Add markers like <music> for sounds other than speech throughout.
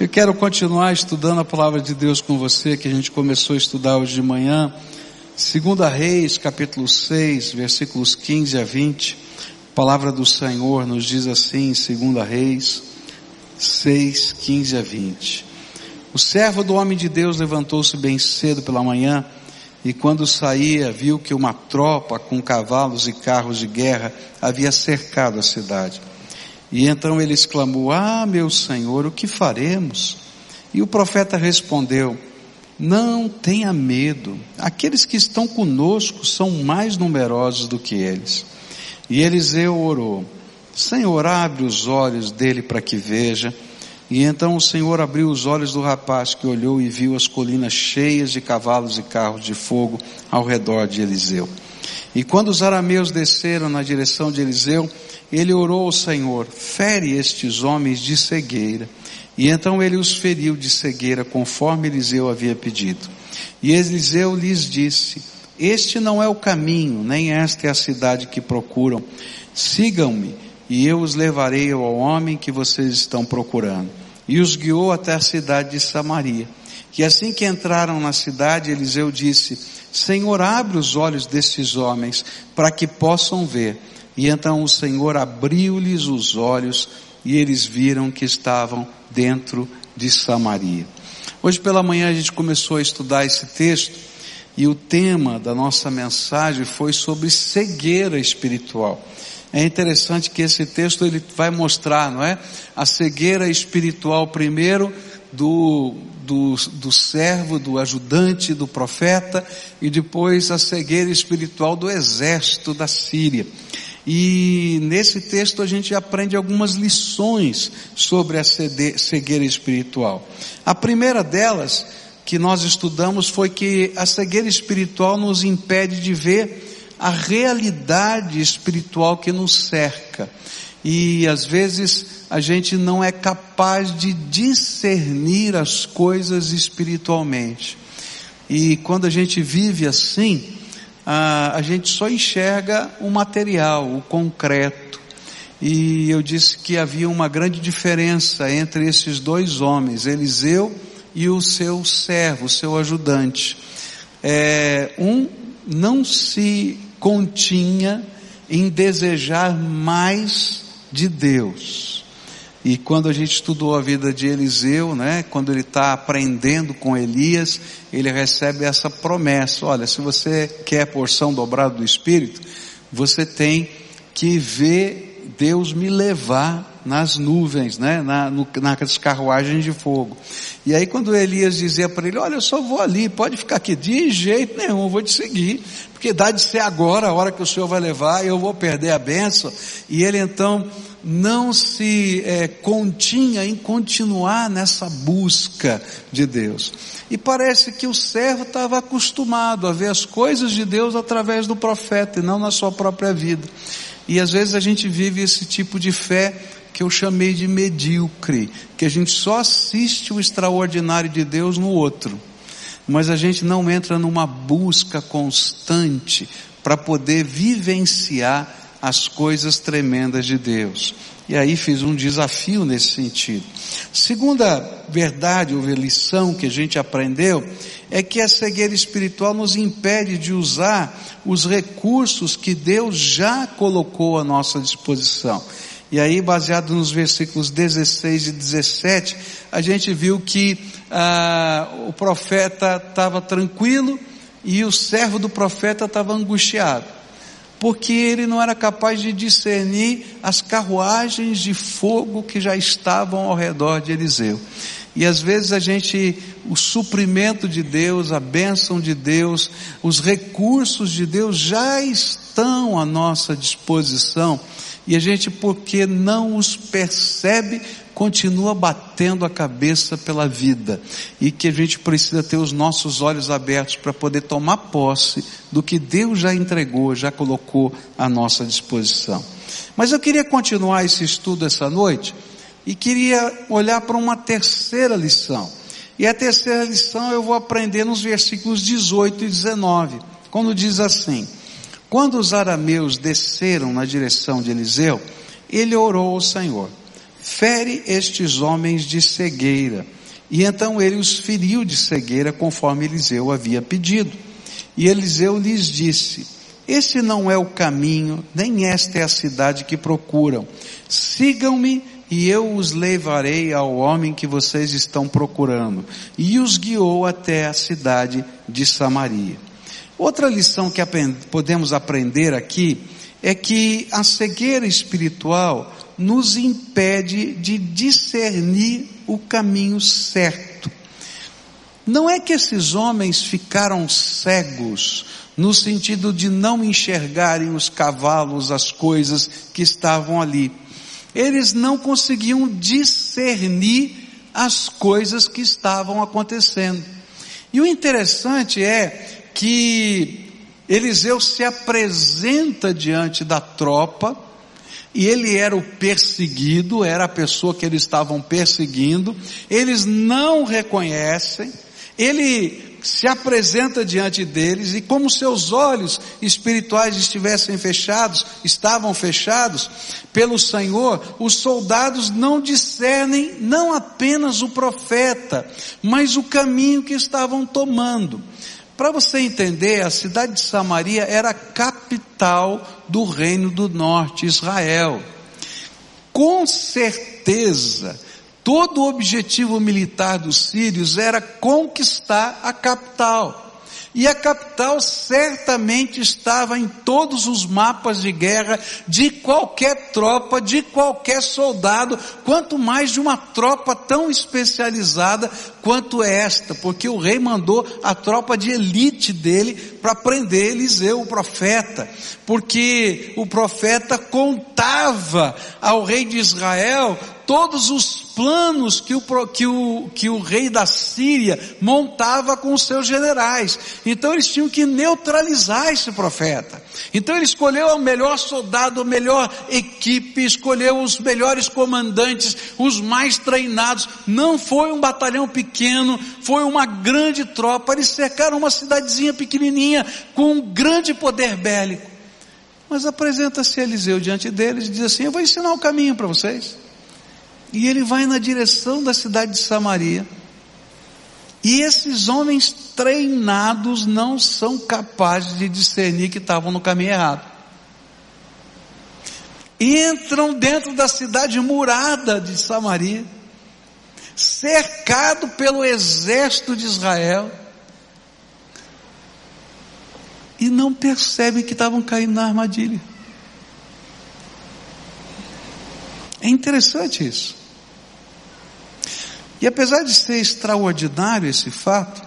Eu quero continuar estudando a palavra de Deus com você, que a gente começou a estudar hoje de manhã. Segunda Reis, capítulo 6, versículos 15 a 20. A palavra do Senhor nos diz assim, em Segunda Reis 6, 15 a 20. O servo do homem de Deus levantou-se bem cedo pela manhã e quando saía viu que uma tropa com cavalos e carros de guerra havia cercado a cidade. E então ele exclamou: Ah, meu senhor, o que faremos? E o profeta respondeu: Não tenha medo, aqueles que estão conosco são mais numerosos do que eles. E Eliseu orou: Senhor, abre os olhos dele para que veja. E então o Senhor abriu os olhos do rapaz que olhou e viu as colinas cheias de cavalos e carros de fogo ao redor de Eliseu. E quando os arameus desceram na direção de Eliseu, ele orou ao Senhor, fere estes homens de cegueira. E então ele os feriu de cegueira, conforme Eliseu havia pedido. E Eliseu lhes disse, este não é o caminho, nem esta é a cidade que procuram. Sigam-me, e eu os levarei ao homem que vocês estão procurando. E os guiou até a cidade de Samaria. E assim que entraram na cidade, Eliseu disse, Senhor, abre os olhos destes homens, para que possam ver. E então o Senhor abriu-lhes os olhos e eles viram que estavam dentro de Samaria. Hoje pela manhã a gente começou a estudar esse texto e o tema da nossa mensagem foi sobre cegueira espiritual. É interessante que esse texto ele vai mostrar, não é? A cegueira espiritual primeiro do, do, do servo, do ajudante, do profeta e depois a cegueira espiritual do exército da Síria. E nesse texto a gente aprende algumas lições sobre a cegueira espiritual. A primeira delas que nós estudamos foi que a cegueira espiritual nos impede de ver a realidade espiritual que nos cerca. E às vezes a gente não é capaz de discernir as coisas espiritualmente. E quando a gente vive assim, a, a gente só enxerga o material, o concreto. E eu disse que havia uma grande diferença entre esses dois homens, Eliseu e o seu servo, o seu ajudante. É, um não se continha em desejar mais de Deus. E quando a gente estudou a vida de Eliseu, né, quando ele está aprendendo com Elias, ele recebe essa promessa: olha, se você quer porção dobrada do Espírito, você tem que ver Deus me levar nas nuvens, né, na, no, nas carruagens de fogo. E aí quando Elias dizia para ele, olha, eu só vou ali, pode ficar aqui, de jeito nenhum, eu vou te seguir, porque dá de ser agora a hora que o Senhor vai levar, eu vou perder a benção. E ele então não se é, continha em continuar nessa busca de Deus. E parece que o servo estava acostumado a ver as coisas de Deus através do profeta e não na sua própria vida. E às vezes a gente vive esse tipo de fé que eu chamei de medíocre, que a gente só assiste o extraordinário de Deus no outro, mas a gente não entra numa busca constante para poder vivenciar as coisas tremendas de Deus. E aí fiz um desafio nesse sentido. Segunda verdade ou lição que a gente aprendeu é que a cegueira espiritual nos impede de usar os recursos que Deus já colocou à nossa disposição. E aí, baseado nos versículos 16 e 17, a gente viu que ah, o profeta estava tranquilo e o servo do profeta estava angustiado porque ele não era capaz de discernir as carruagens de fogo que já estavam ao redor de Eliseu. E às vezes a gente, o suprimento de Deus, a bênção de Deus, os recursos de Deus já estão à nossa disposição, e a gente, porque não os percebe, continua batendo a cabeça pela vida e que a gente precisa ter os nossos olhos abertos para poder tomar posse do que Deus já entregou, já colocou à nossa disposição. Mas eu queria continuar esse estudo essa noite e queria olhar para uma terceira lição. E a terceira lição eu vou aprender nos versículos 18 e 19, quando diz assim: Quando os arameus desceram na direção de Eliseu, ele orou ao Senhor fere estes homens de cegueira. E então ele os feriu de cegueira conforme Eliseu havia pedido. E Eliseu lhes disse, esse não é o caminho, nem esta é a cidade que procuram. Sigam-me e eu os levarei ao homem que vocês estão procurando. E os guiou até a cidade de Samaria. Outra lição que podemos aprender aqui é que a cegueira espiritual nos impede de discernir o caminho certo. Não é que esses homens ficaram cegos no sentido de não enxergarem os cavalos, as coisas que estavam ali. Eles não conseguiam discernir as coisas que estavam acontecendo. E o interessante é que Eliseu se apresenta diante da tropa, e ele era o perseguido, era a pessoa que eles estavam perseguindo, eles não reconhecem, ele se apresenta diante deles e como seus olhos espirituais estivessem fechados, estavam fechados pelo Senhor, os soldados não discernem não apenas o profeta, mas o caminho que estavam tomando. Para você entender, a cidade de Samaria era a capital do reino do norte, Israel. Com certeza, todo o objetivo militar dos sírios era conquistar a capital. E a capital certamente estava em todos os mapas de guerra de qualquer tropa, de qualquer soldado, quanto mais de uma tropa tão especializada quanto esta, porque o rei mandou a tropa de elite dele para prender Eliseu, o profeta, porque o profeta contava ao rei de Israel todos os planos que o, que o, que o rei da Síria montava com os seus generais. Então eles tinham que neutralizar esse profeta. Então ele escolheu o melhor soldado, a melhor equipe, escolheu os melhores comandantes, os mais treinados. Não foi um batalhão pequeno, foi uma grande tropa. Eles cercaram uma cidadezinha pequenininha com um grande poder bélico. Mas apresenta-se Eliseu diante deles e diz assim: Eu vou ensinar o caminho para vocês. E ele vai na direção da cidade de Samaria. E esses homens treinados não são capazes de discernir que estavam no caminho errado. Entram dentro da cidade murada de Samaria, cercado pelo exército de Israel, e não percebem que estavam caindo na armadilha. É interessante isso. E apesar de ser extraordinário esse fato,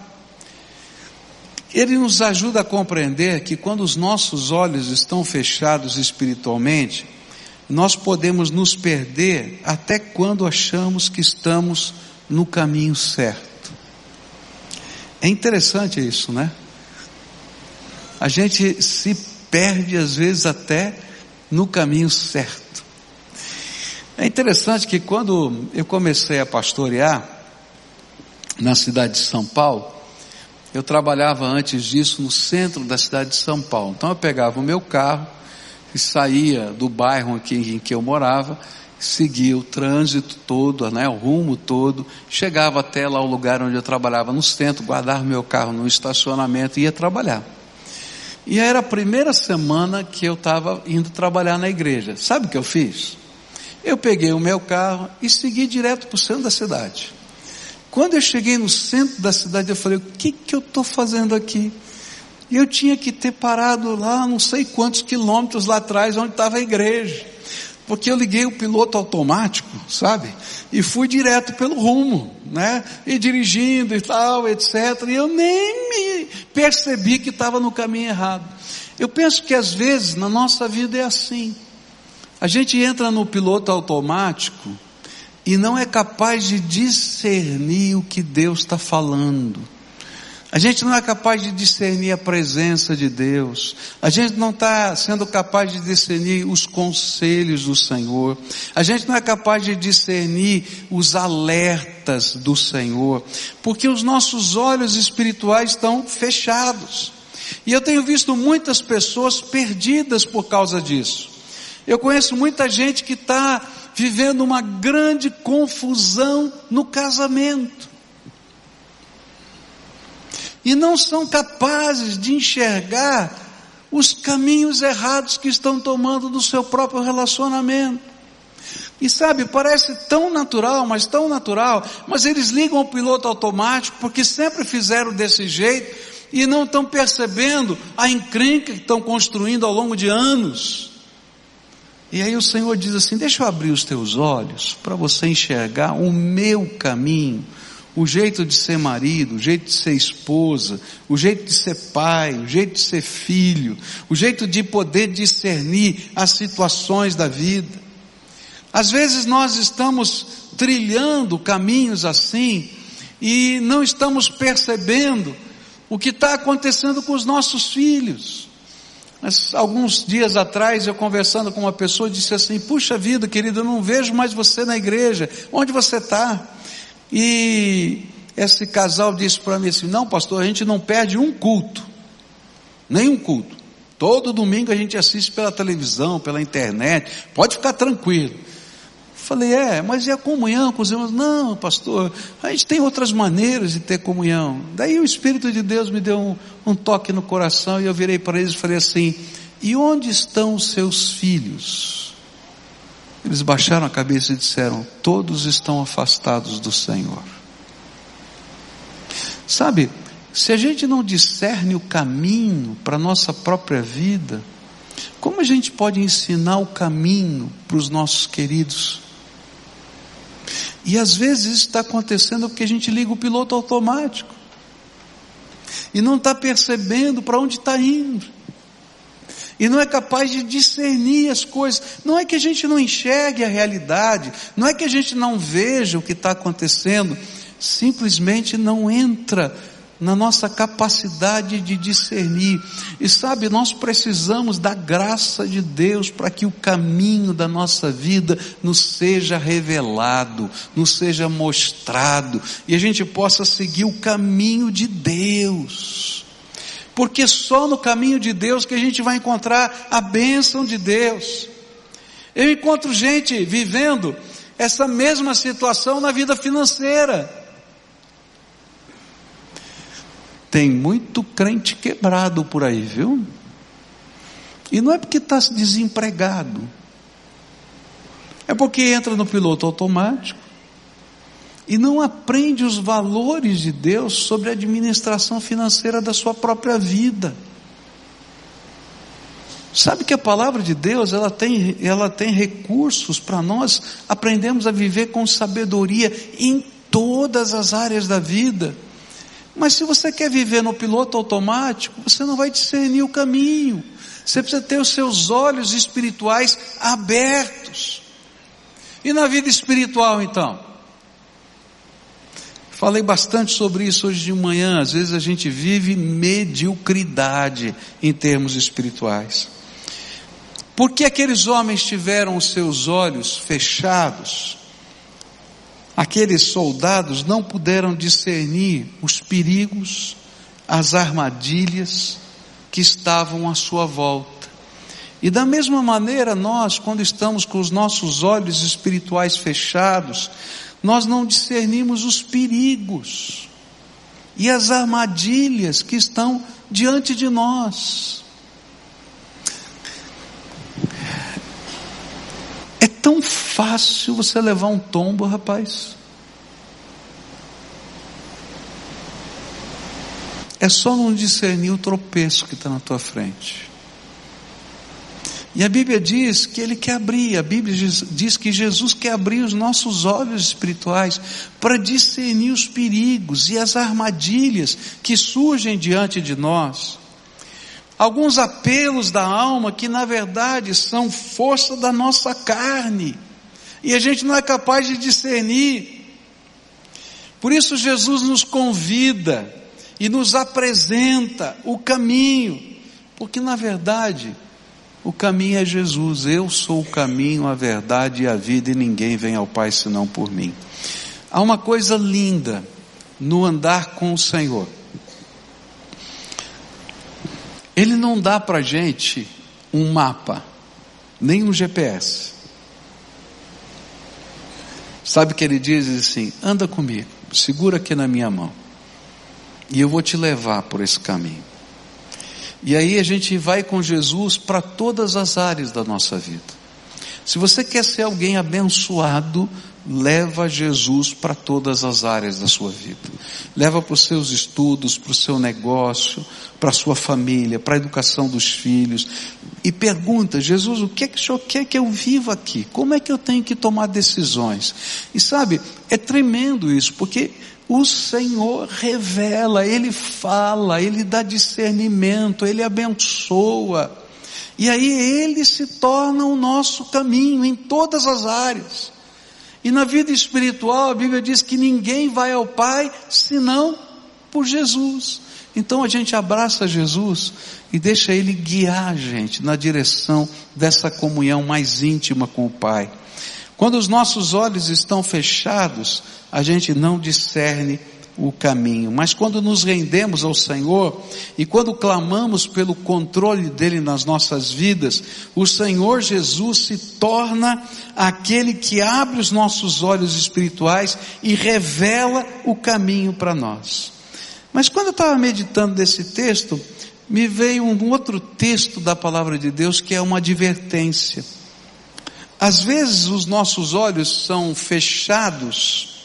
ele nos ajuda a compreender que quando os nossos olhos estão fechados espiritualmente, nós podemos nos perder até quando achamos que estamos no caminho certo. É interessante isso, né? A gente se perde às vezes até no caminho certo. É interessante que quando eu comecei a pastorear na cidade de São Paulo, eu trabalhava antes disso no centro da cidade de São Paulo. Então eu pegava o meu carro e saía do bairro aqui em que eu morava, seguia o trânsito todo, né, o rumo todo, chegava até lá o lugar onde eu trabalhava no centro, guardava meu carro no estacionamento e ia trabalhar. E era a primeira semana que eu estava indo trabalhar na igreja. Sabe o que eu fiz? Eu peguei o meu carro e segui direto para o centro da cidade. Quando eu cheguei no centro da cidade, eu falei: o que, que eu estou fazendo aqui? Eu tinha que ter parado lá, não sei quantos quilômetros lá atrás, onde estava a igreja. Porque eu liguei o piloto automático, sabe? E fui direto pelo rumo, né? E dirigindo e tal, etc. E eu nem me percebi que estava no caminho errado. Eu penso que às vezes na nossa vida é assim. A gente entra no piloto automático e não é capaz de discernir o que Deus está falando. A gente não é capaz de discernir a presença de Deus. A gente não está sendo capaz de discernir os conselhos do Senhor. A gente não é capaz de discernir os alertas do Senhor. Porque os nossos olhos espirituais estão fechados. E eu tenho visto muitas pessoas perdidas por causa disso. Eu conheço muita gente que está vivendo uma grande confusão no casamento. E não são capazes de enxergar os caminhos errados que estão tomando do seu próprio relacionamento. E sabe, parece tão natural, mas tão natural, mas eles ligam o piloto automático porque sempre fizeram desse jeito e não estão percebendo a encrenca que estão construindo ao longo de anos. E aí o Senhor diz assim: Deixa eu abrir os teus olhos para você enxergar o meu caminho, o jeito de ser marido, o jeito de ser esposa, o jeito de ser pai, o jeito de ser filho, o jeito de poder discernir as situações da vida. Às vezes nós estamos trilhando caminhos assim e não estamos percebendo o que está acontecendo com os nossos filhos. Mas alguns dias atrás eu conversando com uma pessoa disse assim: Puxa vida, querido, eu não vejo mais você na igreja. Onde você está? E esse casal disse para mim assim: Não, pastor, a gente não perde um culto, nenhum culto. Todo domingo a gente assiste pela televisão, pela internet. Pode ficar tranquilo. Falei, é, mas e a comunhão com os irmãos? Não, pastor, a gente tem outras maneiras de ter comunhão. Daí o Espírito de Deus me deu um, um toque no coração e eu virei para eles e falei assim: e onde estão os seus filhos? Eles baixaram a cabeça e disseram: todos estão afastados do Senhor. Sabe, se a gente não discerne o caminho para a nossa própria vida, como a gente pode ensinar o caminho para os nossos queridos? E às vezes isso está acontecendo porque a gente liga o piloto automático. E não está percebendo para onde está indo. E não é capaz de discernir as coisas. Não é que a gente não enxergue a realidade. Não é que a gente não veja o que está acontecendo. Simplesmente não entra na nossa capacidade de discernir. E sabe, nós precisamos da graça de Deus para que o caminho da nossa vida nos seja revelado, nos seja mostrado e a gente possa seguir o caminho de Deus. Porque só no caminho de Deus que a gente vai encontrar a bênção de Deus. Eu encontro gente vivendo essa mesma situação na vida financeira. Tem muito crente quebrado por aí, viu? E não é porque está desempregado, é porque entra no piloto automático e não aprende os valores de Deus sobre a administração financeira da sua própria vida. Sabe que a palavra de Deus, ela tem, ela tem recursos para nós aprendermos a viver com sabedoria em todas as áreas da vida. Mas se você quer viver no piloto automático, você não vai discernir o caminho. Você precisa ter os seus olhos espirituais abertos. E na vida espiritual então? Falei bastante sobre isso hoje de manhã. Às vezes a gente vive mediocridade em termos espirituais. Porque aqueles homens tiveram os seus olhos fechados aqueles soldados não puderam discernir os perigos, as armadilhas que estavam à sua volta. E da mesma maneira, nós, quando estamos com os nossos olhos espirituais fechados, nós não discernimos os perigos e as armadilhas que estão diante de nós. Tão fácil você levar um tombo, rapaz. É só não discernir o tropeço que está na tua frente. E a Bíblia diz que Ele quer abrir, a Bíblia diz que Jesus quer abrir os nossos olhos espirituais para discernir os perigos e as armadilhas que surgem diante de nós alguns apelos da alma que na verdade são força da nossa carne, e a gente não é capaz de discernir. Por isso Jesus nos convida e nos apresenta o caminho, porque na verdade o caminho é Jesus, eu sou o caminho, a verdade e a vida, e ninguém vem ao Pai senão por mim. Há uma coisa linda no andar com o Senhor. Ele não dá para gente um mapa, nem um GPS. Sabe que ele diz? Diz assim: anda comigo, segura aqui na minha mão, e eu vou te levar por esse caminho. E aí a gente vai com Jesus para todas as áreas da nossa vida. Se você quer ser alguém abençoado, leva Jesus para todas as áreas da sua vida. Leva para os seus estudos, para o seu negócio, para a sua família, para a educação dos filhos. E pergunta, Jesus, o que é que o Senhor quer que eu viva aqui? Como é que eu tenho que tomar decisões? E sabe, é tremendo isso, porque o Senhor revela, Ele fala, Ele dá discernimento, Ele abençoa. E aí Ele se torna o nosso caminho em todas as áreas. E na vida espiritual, a Bíblia diz que ninguém vai ao Pai senão por Jesus. Então a gente abraça Jesus e deixa Ele guiar a gente na direção dessa comunhão mais íntima com o Pai. Quando os nossos olhos estão fechados, a gente não discerne o caminho. Mas quando nos rendemos ao Senhor e quando clamamos pelo controle dele nas nossas vidas, o Senhor Jesus se torna aquele que abre os nossos olhos espirituais e revela o caminho para nós. Mas quando eu estava meditando desse texto, me veio um outro texto da palavra de Deus que é uma advertência. Às vezes os nossos olhos são fechados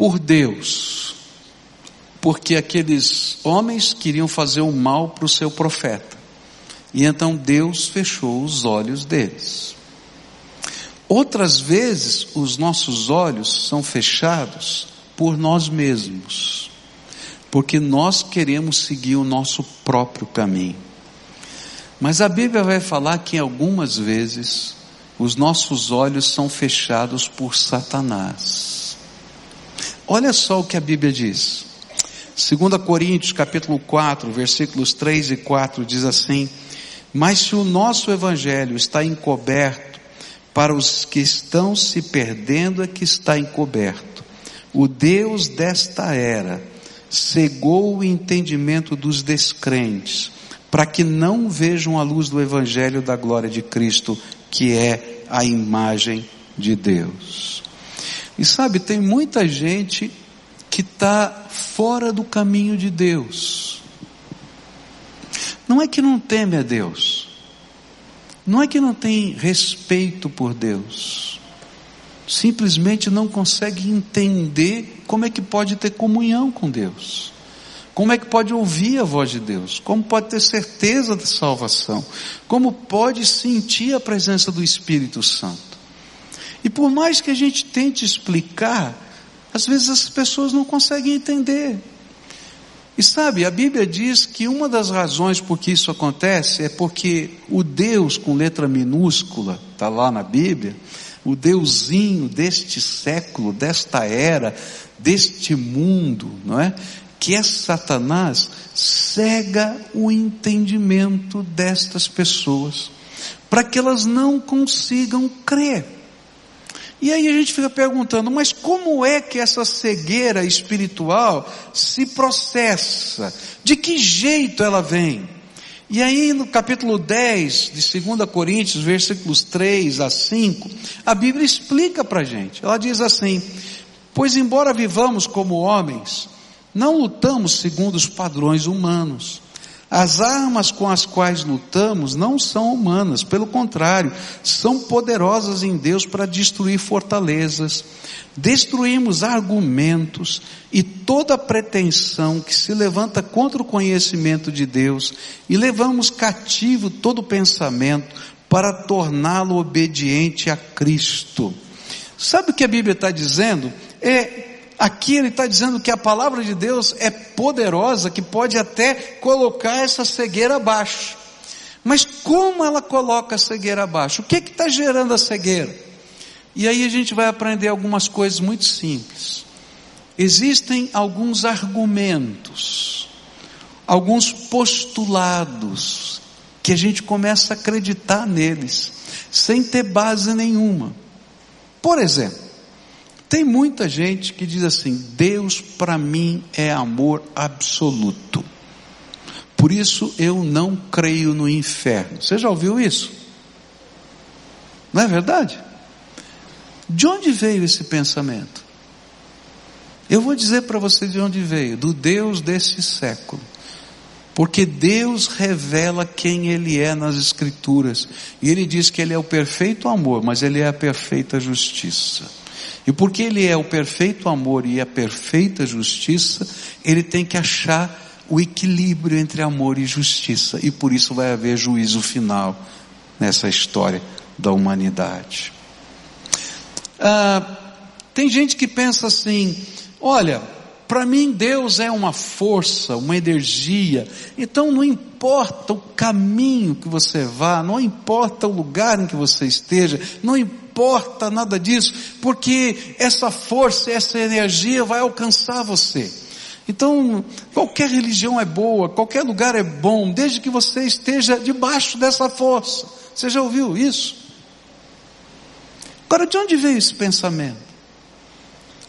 por Deus, porque aqueles homens queriam fazer o mal para o seu profeta, e então Deus fechou os olhos deles. Outras vezes, os nossos olhos são fechados por nós mesmos, porque nós queremos seguir o nosso próprio caminho. Mas a Bíblia vai falar que algumas vezes os nossos olhos são fechados por Satanás. Olha só o que a Bíblia diz. 2 Coríntios capítulo 4, versículos 3 e 4 diz assim: Mas se o nosso evangelho está encoberto, para os que estão se perdendo é que está encoberto. O Deus desta era cegou o entendimento dos descrentes, para que não vejam a luz do evangelho da glória de Cristo, que é a imagem de Deus. E sabe, tem muita gente que está fora do caminho de Deus. Não é que não teme a Deus, não é que não tem respeito por Deus, simplesmente não consegue entender como é que pode ter comunhão com Deus, como é que pode ouvir a voz de Deus, como pode ter certeza da salvação, como pode sentir a presença do Espírito Santo. E por mais que a gente tente explicar, às vezes as pessoas não conseguem entender. E sabe, a Bíblia diz que uma das razões por que isso acontece é porque o Deus com letra minúscula, está lá na Bíblia, o Deusinho deste século, desta era, deste mundo, não é? Que é Satanás, cega o entendimento destas pessoas, para que elas não consigam crer. E aí a gente fica perguntando, mas como é que essa cegueira espiritual se processa? De que jeito ela vem? E aí no capítulo 10 de 2 Coríntios, versículos 3 a 5, a Bíblia explica para a gente. Ela diz assim: Pois embora vivamos como homens, não lutamos segundo os padrões humanos. As armas com as quais lutamos não são humanas, pelo contrário, são poderosas em Deus para destruir fortalezas. Destruímos argumentos e toda pretensão que se levanta contra o conhecimento de Deus e levamos cativo todo pensamento para torná-lo obediente a Cristo. Sabe o que a Bíblia está dizendo? É Aqui ele está dizendo que a palavra de Deus é poderosa, que pode até colocar essa cegueira abaixo. Mas como ela coloca a cegueira abaixo? O que está gerando a cegueira? E aí a gente vai aprender algumas coisas muito simples. Existem alguns argumentos, alguns postulados, que a gente começa a acreditar neles, sem ter base nenhuma. Por exemplo, tem muita gente que diz assim: Deus para mim é amor absoluto. Por isso eu não creio no inferno. Você já ouviu isso? Não é verdade? De onde veio esse pensamento? Eu vou dizer para você de onde veio: do Deus desse século. Porque Deus revela quem Ele é nas Escrituras. E Ele diz que Ele é o perfeito amor, mas Ele é a perfeita justiça. E porque Ele é o perfeito amor e a perfeita justiça, Ele tem que achar o equilíbrio entre amor e justiça. E por isso vai haver juízo final nessa história da humanidade. Ah, tem gente que pensa assim: olha, para mim Deus é uma força, uma energia, então não importa o caminho que você vá, não importa o lugar em que você esteja, não importa nada disso, porque essa força, essa energia vai alcançar você. Então, qualquer religião é boa, qualquer lugar é bom, desde que você esteja debaixo dessa força. Você já ouviu isso? Agora, de onde veio esse pensamento?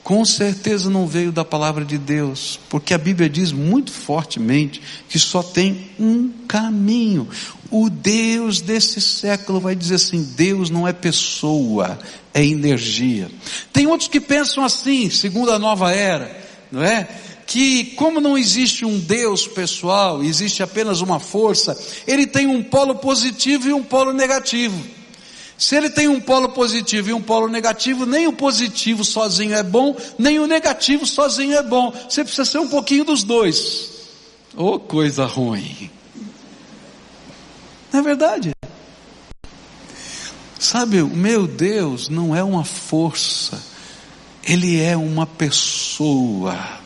Com certeza não veio da palavra de Deus, porque a Bíblia diz muito fortemente que só tem um caminho. O Deus desse século vai dizer assim: Deus não é pessoa, é energia. Tem outros que pensam assim, segundo a nova era, não é? que como não existe um Deus pessoal, existe apenas uma força, ele tem um polo positivo e um polo negativo. Se ele tem um polo positivo e um polo negativo, nem o positivo sozinho é bom, nem o negativo sozinho é bom. Você precisa ser um pouquinho dos dois. Oh, coisa ruim. Não é verdade? Sabe, o meu Deus não é uma força, Ele é uma pessoa.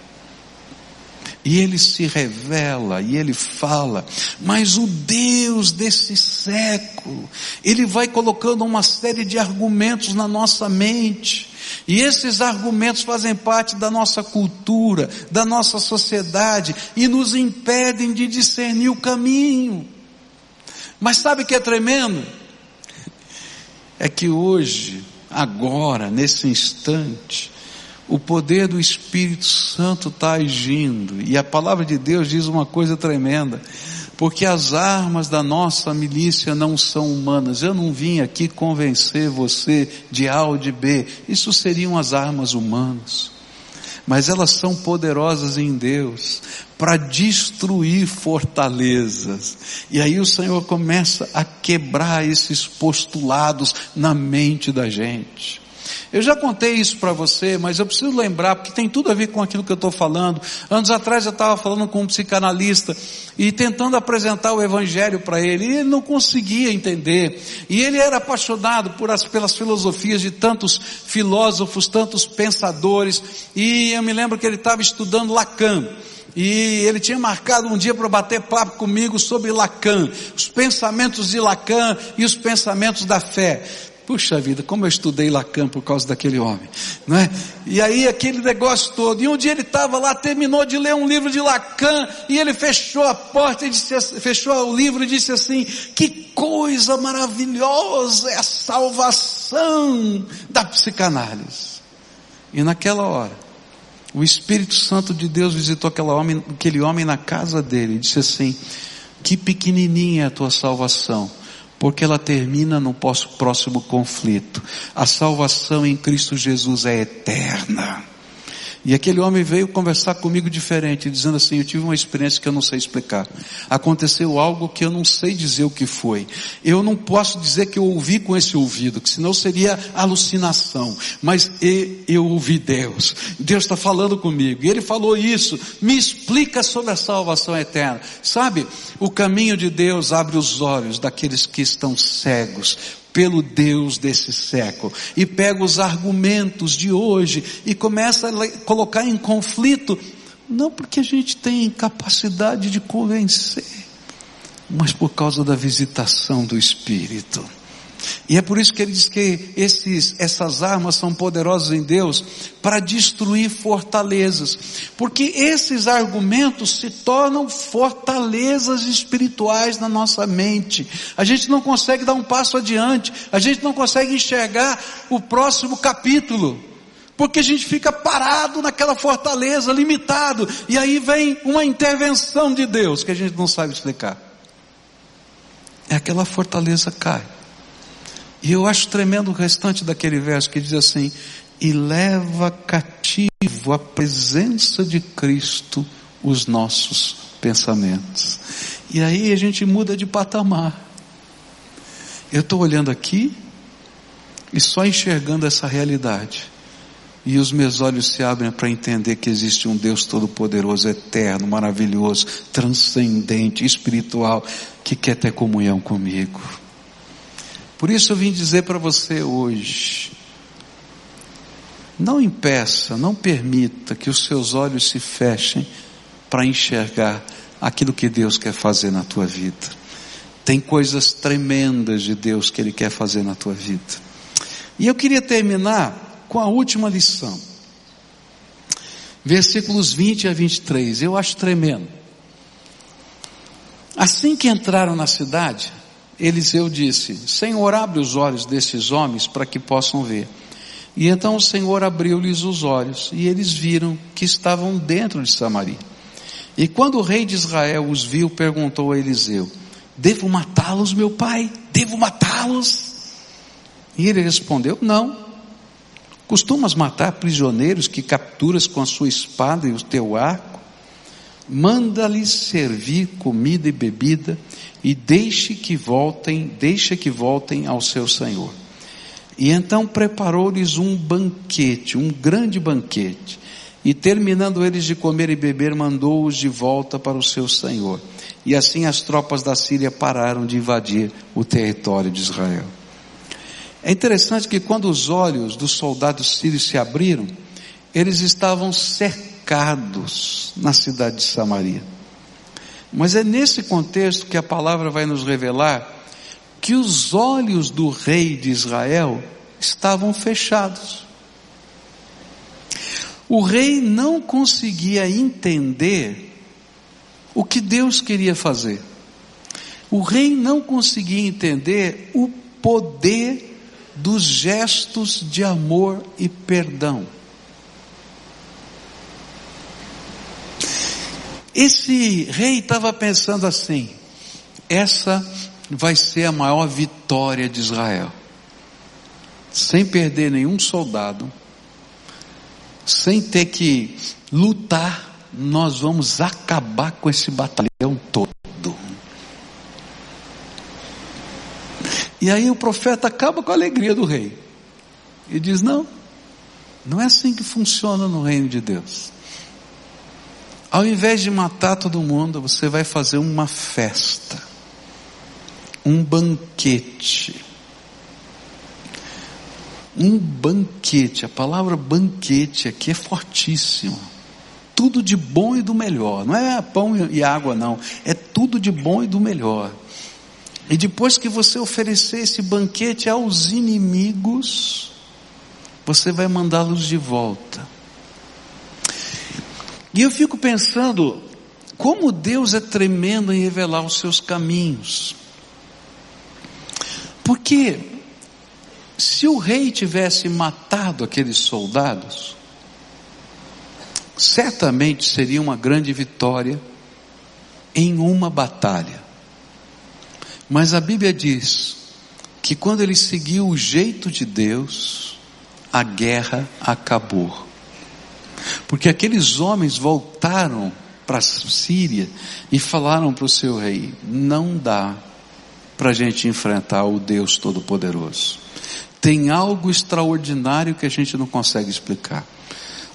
E ele se revela, e ele fala, mas o Deus desse século, ele vai colocando uma série de argumentos na nossa mente, e esses argumentos fazem parte da nossa cultura, da nossa sociedade, e nos impedem de discernir o caminho. Mas sabe o que é tremendo? É que hoje, agora, nesse instante, o poder do Espírito Santo está agindo. E a palavra de Deus diz uma coisa tremenda. Porque as armas da nossa milícia não são humanas. Eu não vim aqui convencer você de A ou de B. Isso seriam as armas humanas. Mas elas são poderosas em Deus para destruir fortalezas. E aí o Senhor começa a quebrar esses postulados na mente da gente. Eu já contei isso para você, mas eu preciso lembrar, porque tem tudo a ver com aquilo que eu estou falando. Anos atrás eu estava falando com um psicanalista e tentando apresentar o Evangelho para ele, e ele não conseguia entender. E ele era apaixonado por as, pelas filosofias de tantos filósofos, tantos pensadores, e eu me lembro que ele estava estudando Lacan. E ele tinha marcado um dia para bater papo comigo sobre Lacan, os pensamentos de Lacan e os pensamentos da fé. Puxa vida, como eu estudei Lacan por causa daquele homem, não é? E aí aquele negócio todo. E um dia ele estava lá, terminou de ler um livro de Lacan e ele fechou a porta e disse, fechou o livro e disse assim: que coisa maravilhosa é a salvação da psicanálise. E naquela hora, o Espírito Santo de Deus visitou homem, aquele homem na casa dele e disse assim: que pequenininha é a tua salvação porque ela termina no próximo conflito. A salvação em Cristo Jesus é eterna. E aquele homem veio conversar comigo diferente, dizendo assim: Eu tive uma experiência que eu não sei explicar. Aconteceu algo que eu não sei dizer o que foi. Eu não posso dizer que eu ouvi com esse ouvido, que senão seria alucinação. Mas eu ouvi Deus. Deus está falando comigo. E Ele falou isso. Me explica sobre a salvação eterna. Sabe, o caminho de Deus abre os olhos daqueles que estão cegos pelo Deus desse século e pega os argumentos de hoje e começa a colocar em conflito, não porque a gente tem capacidade de convencer, mas por causa da visitação do Espírito. E é por isso que ele diz que esses, essas armas são poderosas em Deus para destruir fortalezas. Porque esses argumentos se tornam fortalezas espirituais na nossa mente. A gente não consegue dar um passo adiante. A gente não consegue enxergar o próximo capítulo. Porque a gente fica parado naquela fortaleza, limitado. E aí vem uma intervenção de Deus que a gente não sabe explicar. É aquela fortaleza cai E eu acho tremendo o restante daquele verso que diz assim: e leva cativo à presença de Cristo os nossos pensamentos. E aí a gente muda de patamar. Eu estou olhando aqui e só enxergando essa realidade. E os meus olhos se abrem para entender que existe um Deus todo-poderoso, eterno, maravilhoso, transcendente, espiritual, que quer ter comunhão comigo. Por isso eu vim dizer para você hoje, não impeça, não permita que os seus olhos se fechem para enxergar aquilo que Deus quer fazer na tua vida. Tem coisas tremendas de Deus que Ele quer fazer na tua vida. E eu queria terminar com a última lição. Versículos 20 a 23, eu acho tremendo. Assim que entraram na cidade, Eliseu disse: Senhor, abre os olhos desses homens para que possam ver. E então o Senhor abriu-lhes os olhos, e eles viram que estavam dentro de Samaria. E quando o rei de Israel os viu, perguntou a Eliseu: Devo matá-los, meu pai? Devo matá-los? E ele respondeu: Não. Costumas matar prisioneiros que capturas com a sua espada e o teu arco? Manda-lhes servir comida e bebida e deixe que voltem, deixa que voltem ao seu senhor. E então preparou-lhes um banquete, um grande banquete. E terminando eles de comer e beber, mandou-os de volta para o seu senhor. E assim as tropas da Síria pararam de invadir o território de Israel. É interessante que quando os olhos dos soldados sírios se abriram, eles estavam cercados na cidade de Samaria. Mas é nesse contexto que a palavra vai nos revelar que os olhos do rei de Israel estavam fechados. O rei não conseguia entender o que Deus queria fazer. O rei não conseguia entender o poder dos gestos de amor e perdão. Esse rei estava pensando assim: essa vai ser a maior vitória de Israel. Sem perder nenhum soldado, sem ter que lutar, nós vamos acabar com esse batalhão todo. E aí o profeta acaba com a alegria do rei. E diz: Não, não é assim que funciona no reino de Deus. Ao invés de matar todo mundo, você vai fazer uma festa, um banquete. Um banquete, a palavra banquete aqui é fortíssima. Tudo de bom e do melhor. Não é pão e água, não. É tudo de bom e do melhor. E depois que você oferecer esse banquete aos inimigos, você vai mandá-los de volta. E eu fico pensando, como Deus é tremendo em revelar os seus caminhos. Porque, se o rei tivesse matado aqueles soldados, certamente seria uma grande vitória em uma batalha. Mas a Bíblia diz que quando ele seguiu o jeito de Deus, a guerra acabou. Porque aqueles homens voltaram para a Síria e falaram para o seu rei: não dá para a gente enfrentar o Deus Todo-Poderoso. Tem algo extraordinário que a gente não consegue explicar.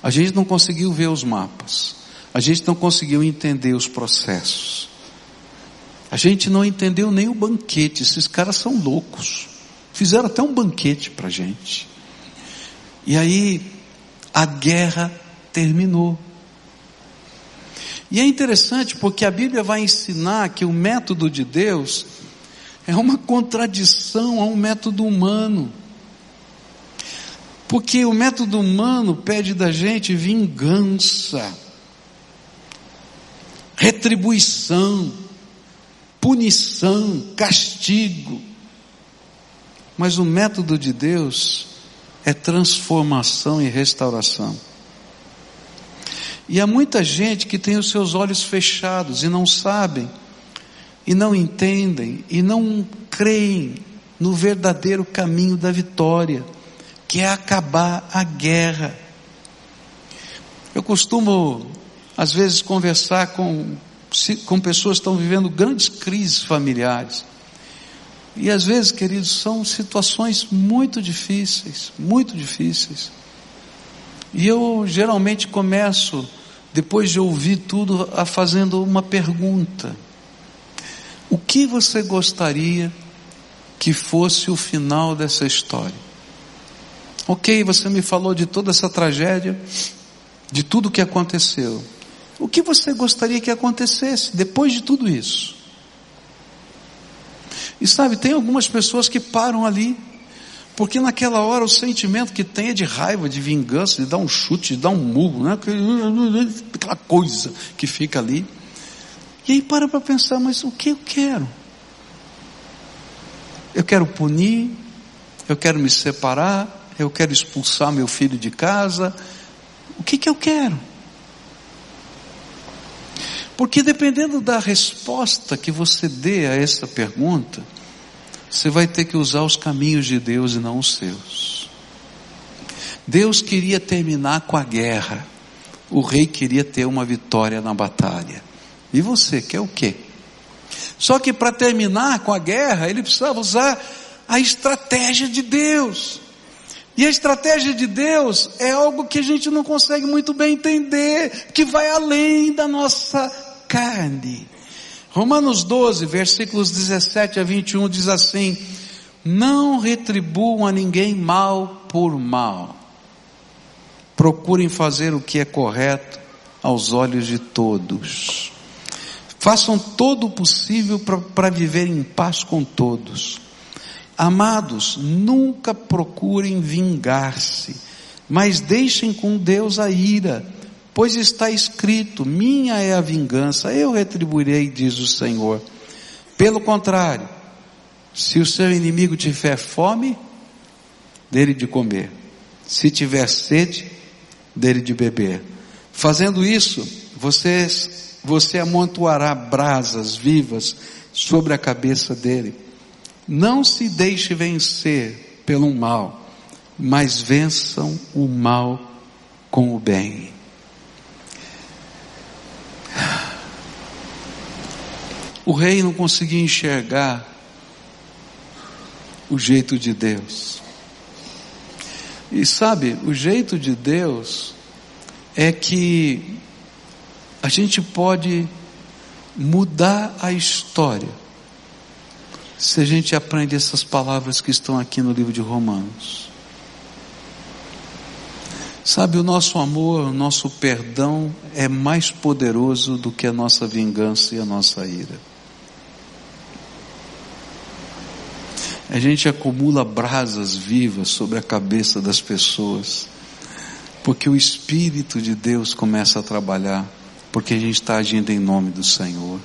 A gente não conseguiu ver os mapas. A gente não conseguiu entender os processos. A gente não entendeu nem o banquete, esses caras são loucos. Fizeram até um banquete para gente. E aí a guerra terminou. E é interessante porque a Bíblia vai ensinar que o método de Deus é uma contradição a um método humano. Porque o método humano pede da gente vingança, retribuição, punição, castigo. Mas o método de Deus é transformação e restauração. E há muita gente que tem os seus olhos fechados e não sabem, e não entendem, e não creem no verdadeiro caminho da vitória, que é acabar a guerra. Eu costumo, às vezes, conversar com, com pessoas que estão vivendo grandes crises familiares. E às vezes, queridos, são situações muito difíceis, muito difíceis. E eu geralmente começo, depois de ouvir tudo, a fazendo uma pergunta. O que você gostaria que fosse o final dessa história? Ok, você me falou de toda essa tragédia, de tudo que aconteceu. O que você gostaria que acontecesse depois de tudo isso? E sabe, tem algumas pessoas que param ali, porque naquela hora o sentimento que tem é de raiva, de vingança, de dar um chute, de dar um murro, né? aquela coisa que fica ali. E aí para para pensar, mas o que eu quero? Eu quero punir, eu quero me separar, eu quero expulsar meu filho de casa. O que que eu quero? Porque dependendo da resposta que você dê a essa pergunta, você vai ter que usar os caminhos de Deus e não os seus. Deus queria terminar com a guerra. O rei queria ter uma vitória na batalha. E você quer o quê? Só que para terminar com a guerra, ele precisava usar a estratégia de Deus. E a estratégia de Deus é algo que a gente não consegue muito bem entender, que vai além da nossa carne. Romanos 12, versículos 17 a 21 diz assim: Não retribuam a ninguém mal por mal. Procurem fazer o que é correto aos olhos de todos. Façam todo o possível para viver em paz com todos. Amados, nunca procurem vingar-se, mas deixem com Deus a ira, pois está escrito: minha é a vingança, eu retribuirei, diz o Senhor. Pelo contrário, se o seu inimigo tiver fome, dele de comer. Se tiver sede, dele de beber. Fazendo isso, vocês você amontoará brasas vivas sobre a cabeça dele. Não se deixe vencer pelo mal, mas vençam o mal com o bem. O rei não conseguia enxergar o jeito de Deus. E sabe, o jeito de Deus é que a gente pode mudar a história se a gente aprende essas palavras que estão aqui no livro de Romanos. Sabe, o nosso amor, o nosso perdão é mais poderoso do que a nossa vingança e a nossa ira. A gente acumula brasas vivas sobre a cabeça das pessoas, porque o Espírito de Deus começa a trabalhar porque a gente está agindo em nome do Senhor.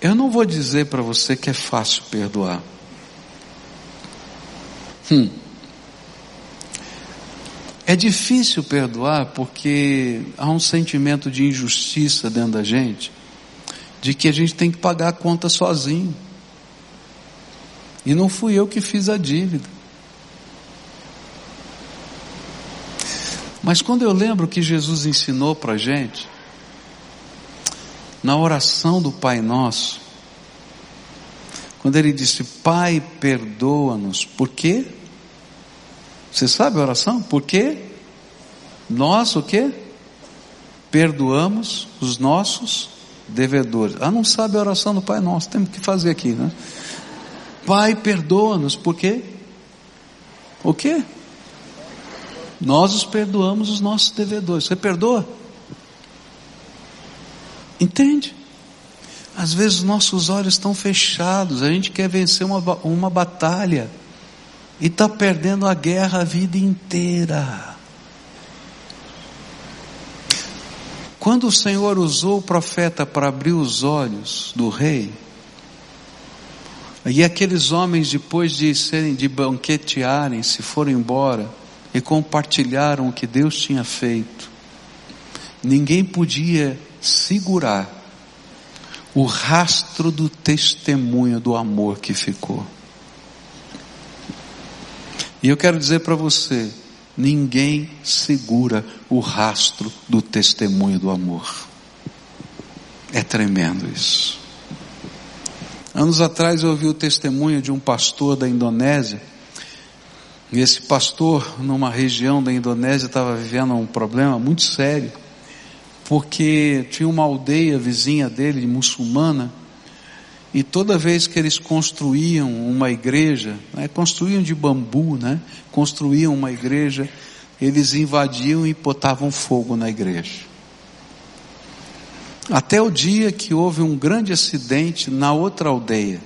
Eu não vou dizer para você que é fácil perdoar. Hum. É difícil perdoar porque há um sentimento de injustiça dentro da gente, de que a gente tem que pagar a conta sozinho. E não fui eu que fiz a dívida. Mas quando eu lembro que Jesus ensinou para a gente, na oração do Pai Nosso, quando ele disse, Pai, perdoa-nos, por quê? Você sabe a oração? Por quê? Nós o quê? Perdoamos os nossos devedores. Ah, não sabe a oração do Pai Nosso, temos que fazer aqui, né? Pai, perdoa-nos, por quê? O quê? Nós os perdoamos os nossos devedores. Você perdoa? Entende? Às vezes nossos olhos estão fechados, a gente quer vencer uma, uma batalha e está perdendo a guerra a vida inteira. Quando o Senhor usou o profeta para abrir os olhos do rei, e aqueles homens, depois de serem de banquetearem, se foram embora, e compartilharam o que Deus tinha feito. Ninguém podia segurar o rastro do testemunho do amor que ficou. E eu quero dizer para você, ninguém segura o rastro do testemunho do amor. É tremendo isso. Anos atrás eu ouvi o testemunho de um pastor da Indonésia. E esse pastor, numa região da Indonésia, estava vivendo um problema muito sério, porque tinha uma aldeia vizinha dele, muçulmana, e toda vez que eles construíam uma igreja, né, construíam de bambu, né, construíam uma igreja, eles invadiam e botavam fogo na igreja. Até o dia que houve um grande acidente na outra aldeia.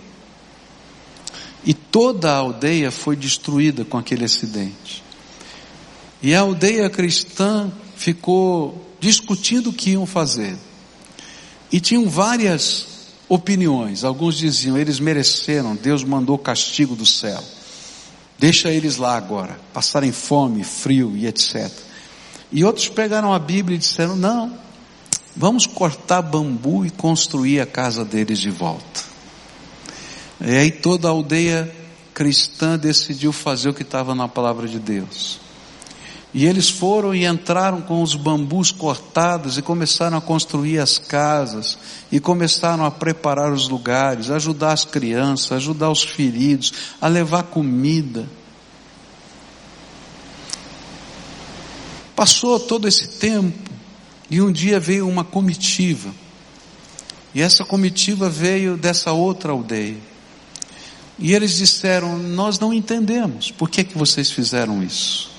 E toda a aldeia foi destruída com aquele acidente. E a aldeia cristã ficou discutindo o que iam fazer. E tinham várias opiniões. Alguns diziam, eles mereceram, Deus mandou castigo do céu. Deixa eles lá agora, passarem fome, frio e etc. E outros pegaram a Bíblia e disseram, não, vamos cortar bambu e construir a casa deles de volta. E aí toda a aldeia cristã decidiu fazer o que estava na palavra de Deus. E eles foram e entraram com os bambus cortados e começaram a construir as casas, e começaram a preparar os lugares, ajudar as crianças, ajudar os feridos, a levar comida. Passou todo esse tempo, e um dia veio uma comitiva, e essa comitiva veio dessa outra aldeia. E eles disseram: Nós não entendemos, por que, que vocês fizeram isso?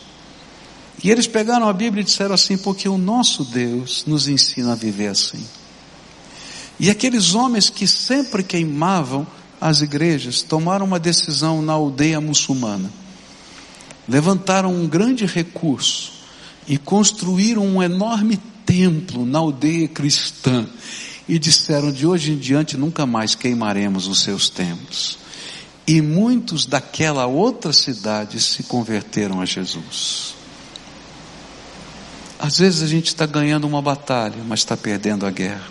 E eles pegaram a Bíblia e disseram assim: porque o nosso Deus nos ensina a viver assim. E aqueles homens que sempre queimavam as igrejas tomaram uma decisão na aldeia muçulmana. Levantaram um grande recurso e construíram um enorme templo na aldeia cristã. E disseram: de hoje em diante nunca mais queimaremos os seus templos. E muitos daquela outra cidade se converteram a Jesus. Às vezes a gente está ganhando uma batalha, mas está perdendo a guerra.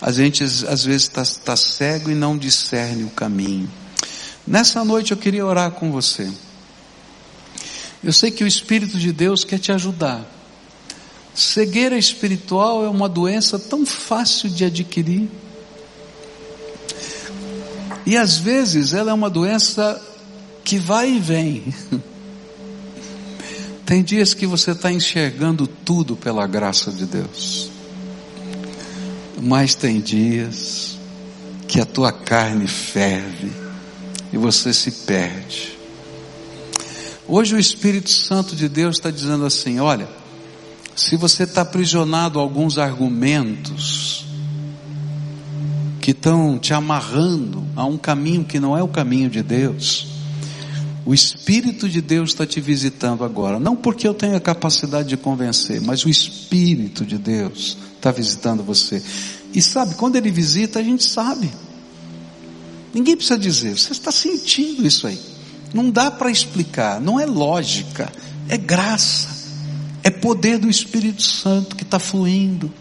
A gente às vezes está tá cego e não discerne o caminho. Nessa noite eu queria orar com você. Eu sei que o Espírito de Deus quer te ajudar. Cegueira espiritual é uma doença tão fácil de adquirir. E às vezes ela é uma doença que vai e vem. <laughs> Tem dias que você está enxergando tudo pela graça de Deus, mas tem dias que a tua carne ferve e você se perde. Hoje o Espírito Santo de Deus está dizendo assim: olha, se você está aprisionado a alguns argumentos que estão te amarrando a um caminho que não é o caminho de Deus, o Espírito de Deus está te visitando agora. Não porque eu tenho a capacidade de convencer, mas o Espírito de Deus está visitando você. E sabe, quando ele visita, a gente sabe. Ninguém precisa dizer, você está sentindo isso aí. Não dá para explicar, não é lógica, é graça, é poder do Espírito Santo que está fluindo.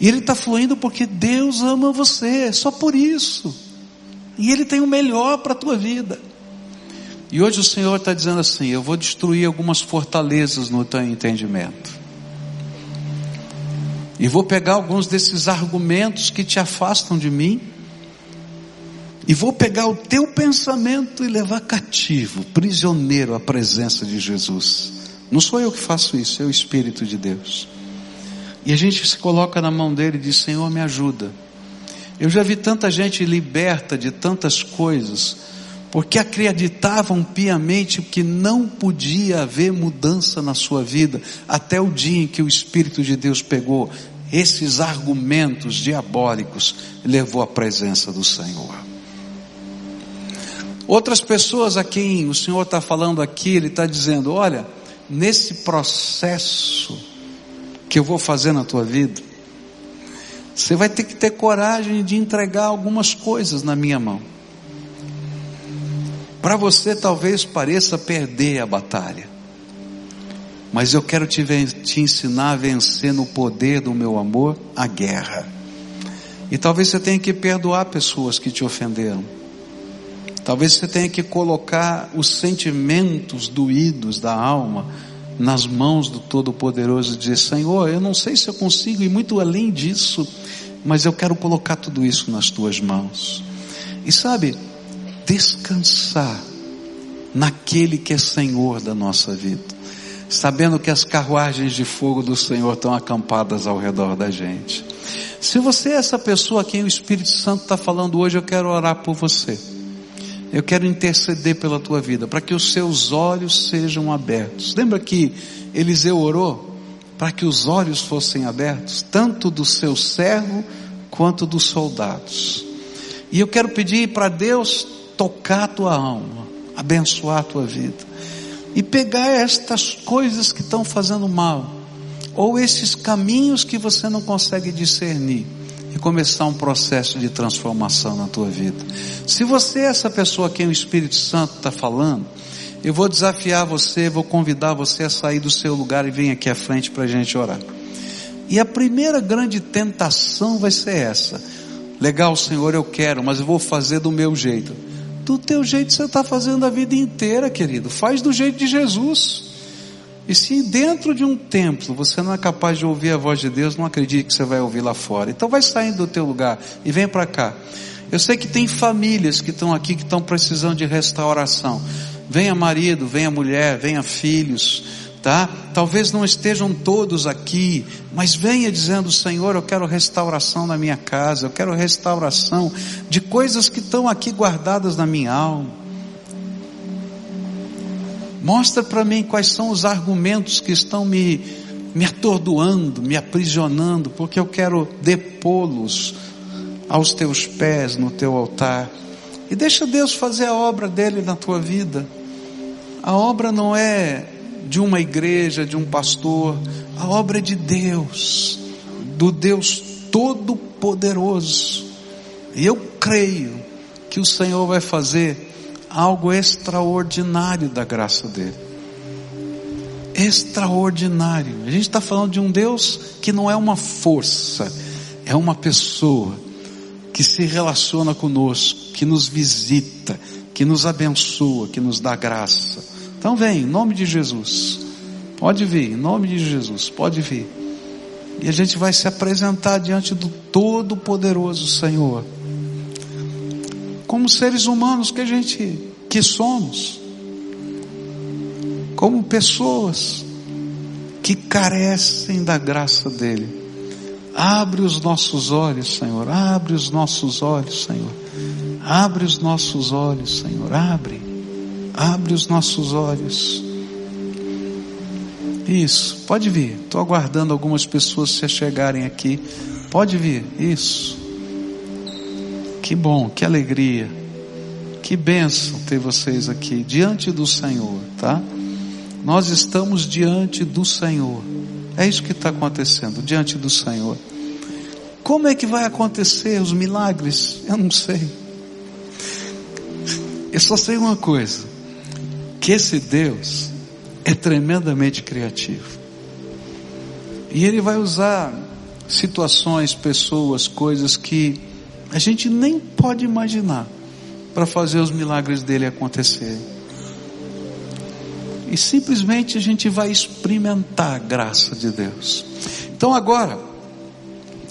E ele está fluindo porque Deus ama você, só por isso. E ele tem o melhor para a tua vida. E hoje o Senhor está dizendo assim: eu vou destruir algumas fortalezas no teu entendimento. E vou pegar alguns desses argumentos que te afastam de mim. E vou pegar o teu pensamento e levar cativo, prisioneiro à presença de Jesus. Não sou eu que faço isso, é o Espírito de Deus. E a gente se coloca na mão dele e diz: Senhor, me ajuda. Eu já vi tanta gente liberta de tantas coisas porque acreditavam piamente que não podia haver mudança na sua vida, até o dia em que o Espírito de Deus pegou esses argumentos diabólicos e levou à presença do Senhor. Outras pessoas a quem o Senhor está falando aqui, Ele está dizendo: olha, nesse processo que eu vou fazer na tua vida, você vai ter que ter coragem de entregar algumas coisas na minha mão. Para você talvez pareça perder a batalha, mas eu quero te, te ensinar a vencer no poder do meu amor a guerra. E talvez você tenha que perdoar pessoas que te ofenderam. Talvez você tenha que colocar os sentimentos doídos da alma nas mãos do Todo-Poderoso e dizer: Senhor, eu não sei se eu consigo ir muito além disso, mas eu quero colocar tudo isso nas tuas mãos. E sabe, descansar naquele que é Senhor da nossa vida, sabendo que as carruagens de fogo do Senhor estão acampadas ao redor da gente. Se você é essa pessoa a quem o Espírito Santo está falando hoje, eu quero orar por você. Eu quero interceder pela tua vida, para que os seus olhos sejam abertos. Lembra que Eliseu orou para que os olhos fossem abertos, tanto do seu servo quanto dos soldados. E eu quero pedir para Deus tocar a tua alma, abençoar a tua vida, e pegar estas coisas que estão fazendo mal, ou esses caminhos que você não consegue discernir e começar um processo de transformação na tua vida. Se você é essa pessoa a quem o Espírito Santo está falando, eu vou desafiar você, vou convidar você a sair do seu lugar e vir aqui à frente para a gente orar. E a primeira grande tentação vai ser essa. Legal, Senhor, eu quero, mas eu vou fazer do meu jeito. Do teu jeito você está fazendo a vida inteira, querido. Faz do jeito de Jesus. E se dentro de um templo você não é capaz de ouvir a voz de Deus, não acredite que você vai ouvir lá fora. Então vai saindo do teu lugar e vem para cá. Eu sei que tem famílias que estão aqui que estão precisando de restauração. Venha marido, venha mulher, venha filhos, tá? Talvez não estejam todos aqui, mas venha dizendo, Senhor, eu quero restauração na minha casa, eu quero restauração de coisas que estão aqui guardadas na minha alma. Mostra para mim quais são os argumentos que estão me, me atordoando, me aprisionando, porque eu quero depô-los aos teus pés no teu altar. E deixa Deus fazer a obra dele na tua vida. A obra não é de uma igreja, de um pastor, a obra é de Deus, do Deus Todo-Poderoso. E eu creio que o Senhor vai fazer algo extraordinário da graça dele. Extraordinário. A gente está falando de um Deus que não é uma força, é uma pessoa que se relaciona conosco, que nos visita, que nos abençoa, que nos dá graça. Então vem, em nome de Jesus. Pode vir, em nome de Jesus, pode vir. E a gente vai se apresentar diante do Todo-Poderoso Senhor como seres humanos que a gente que somos, como pessoas que carecem da graça dele. Abre os nossos olhos, Senhor. Abre os nossos olhos, Senhor. Abre os nossos olhos, Senhor. Abre. Abre os nossos olhos. Isso, pode vir. Estou aguardando algumas pessoas se chegarem aqui. Pode vir. Isso. Que bom, que alegria. Que bênção ter vocês aqui diante do Senhor, tá? Nós estamos diante do Senhor. É isso que está acontecendo, diante do Senhor. Como é que vai acontecer os milagres? Eu não sei. Eu só sei uma coisa: que esse Deus é tremendamente criativo. E Ele vai usar situações, pessoas, coisas que a gente nem pode imaginar para fazer os milagres dele acontecerem. E simplesmente a gente vai experimentar a graça de Deus. Então agora,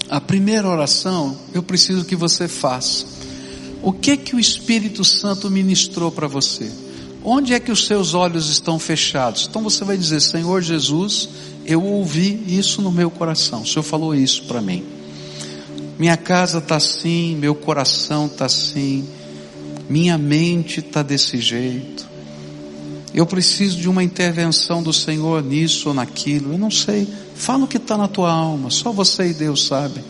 a primeira oração, eu preciso que você faça. O que que o Espírito Santo ministrou para você? Onde é que os seus olhos estão fechados? Então você vai dizer: Senhor Jesus, eu ouvi isso no meu coração. O Senhor falou isso para mim. Minha casa está assim, meu coração está assim, minha mente está desse jeito. Eu preciso de uma intervenção do Senhor nisso ou naquilo. Eu não sei. Fala o que está na tua alma. Só você e Deus sabe.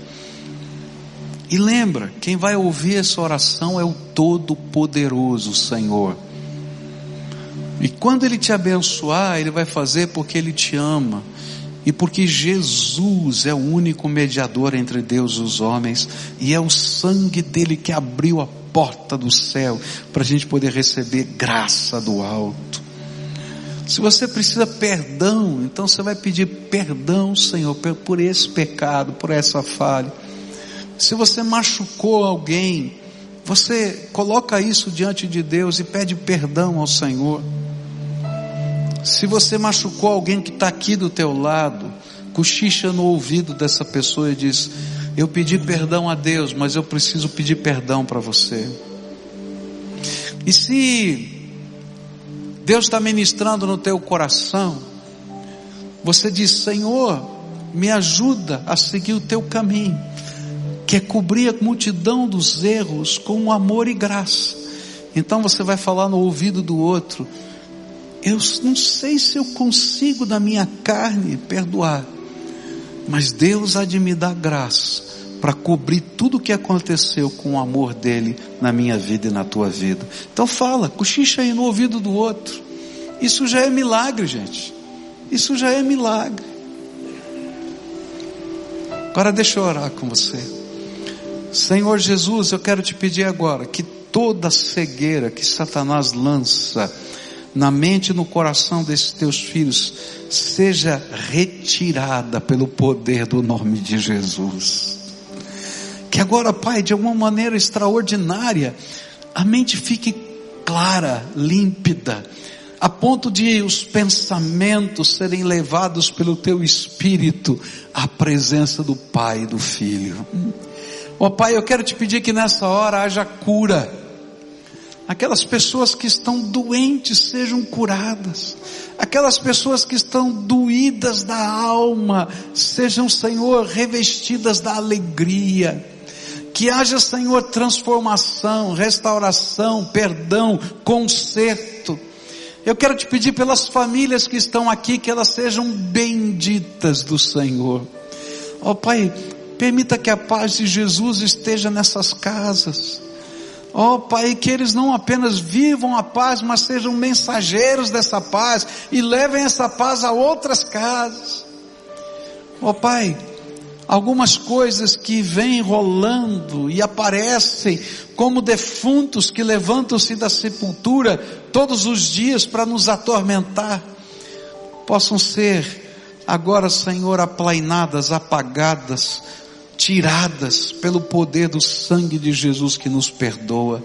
E lembra, quem vai ouvir essa oração é o Todo-Poderoso Senhor. E quando Ele te abençoar, Ele vai fazer porque Ele te ama e porque Jesus é o único mediador entre Deus e os homens, e é o sangue dele que abriu a porta do céu para a gente poder receber graça do alto. Se você precisa perdão, então você vai pedir perdão, Senhor, por esse pecado, por essa falha. Se você machucou alguém, você coloca isso diante de Deus e pede perdão ao Senhor. Se você machucou alguém que está aqui do teu lado, cochicha no ouvido dessa pessoa e diz: Eu pedi perdão a Deus, mas eu preciso pedir perdão para você. E se Deus está ministrando no teu coração, você diz: Senhor, me ajuda a seguir o teu caminho, que é cobrir a multidão dos erros com amor e graça. Então você vai falar no ouvido do outro: Eu não sei se eu consigo da minha carne perdoar, mas Deus há de me dar graça para cobrir tudo o que aconteceu com o amor dele na minha vida e na tua vida. Então fala, cochicha aí no ouvido do outro. Isso já é milagre, gente. Isso já é milagre. Agora deixa eu orar com você. Senhor Jesus, eu quero te pedir agora que toda cegueira que Satanás lança na mente e no coração desses teus filhos seja retirada pelo poder do nome de Jesus. Que agora, Pai, de alguma maneira extraordinária, a mente fique clara, límpida, a ponto de os pensamentos serem levados pelo teu espírito à presença do Pai e do Filho. Ó oh, Pai, eu quero te pedir que nessa hora haja cura. Aquelas pessoas que estão doentes sejam curadas. Aquelas pessoas que estão doídas da alma sejam, Senhor, revestidas da alegria que haja, Senhor, transformação, restauração, perdão, conserto. Eu quero te pedir pelas famílias que estão aqui, que elas sejam benditas do Senhor. Ó oh, Pai, permita que a paz de Jesus esteja nessas casas. Ó oh, Pai, que eles não apenas vivam a paz, mas sejam mensageiros dessa paz e levem essa paz a outras casas. Ó oh, Pai, algumas coisas que vêm rolando e aparecem como defuntos que levantam-se da sepultura todos os dias para nos atormentar, possam ser agora, Senhor, aplainadas, apagadas, tiradas pelo poder do sangue de Jesus que nos perdoa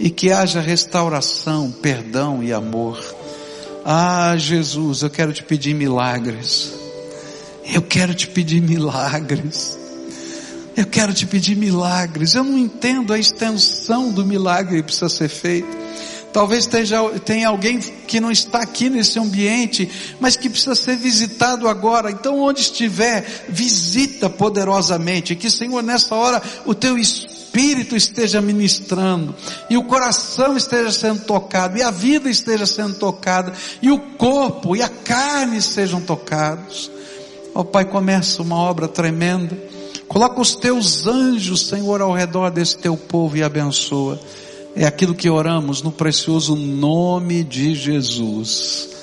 e que haja restauração, perdão e amor. Ah, Jesus, eu quero te pedir milagres. Eu quero te pedir milagres. Eu quero te pedir milagres. Eu não entendo a extensão do milagre que precisa ser feito. Talvez tenha, alguém que não está aqui nesse ambiente, mas que precisa ser visitado agora. Então, onde estiver, visita poderosamente. Que, Senhor, nessa hora, o teu espírito esteja ministrando, e o coração esteja sendo tocado, e a vida esteja sendo tocada, e o corpo e a carne sejam tocados. Ó oh, Pai, começa uma obra tremenda. Coloca os teus anjos, Senhor, ao redor desse teu povo e abençoa. É aquilo que oramos no precioso nome de Jesus.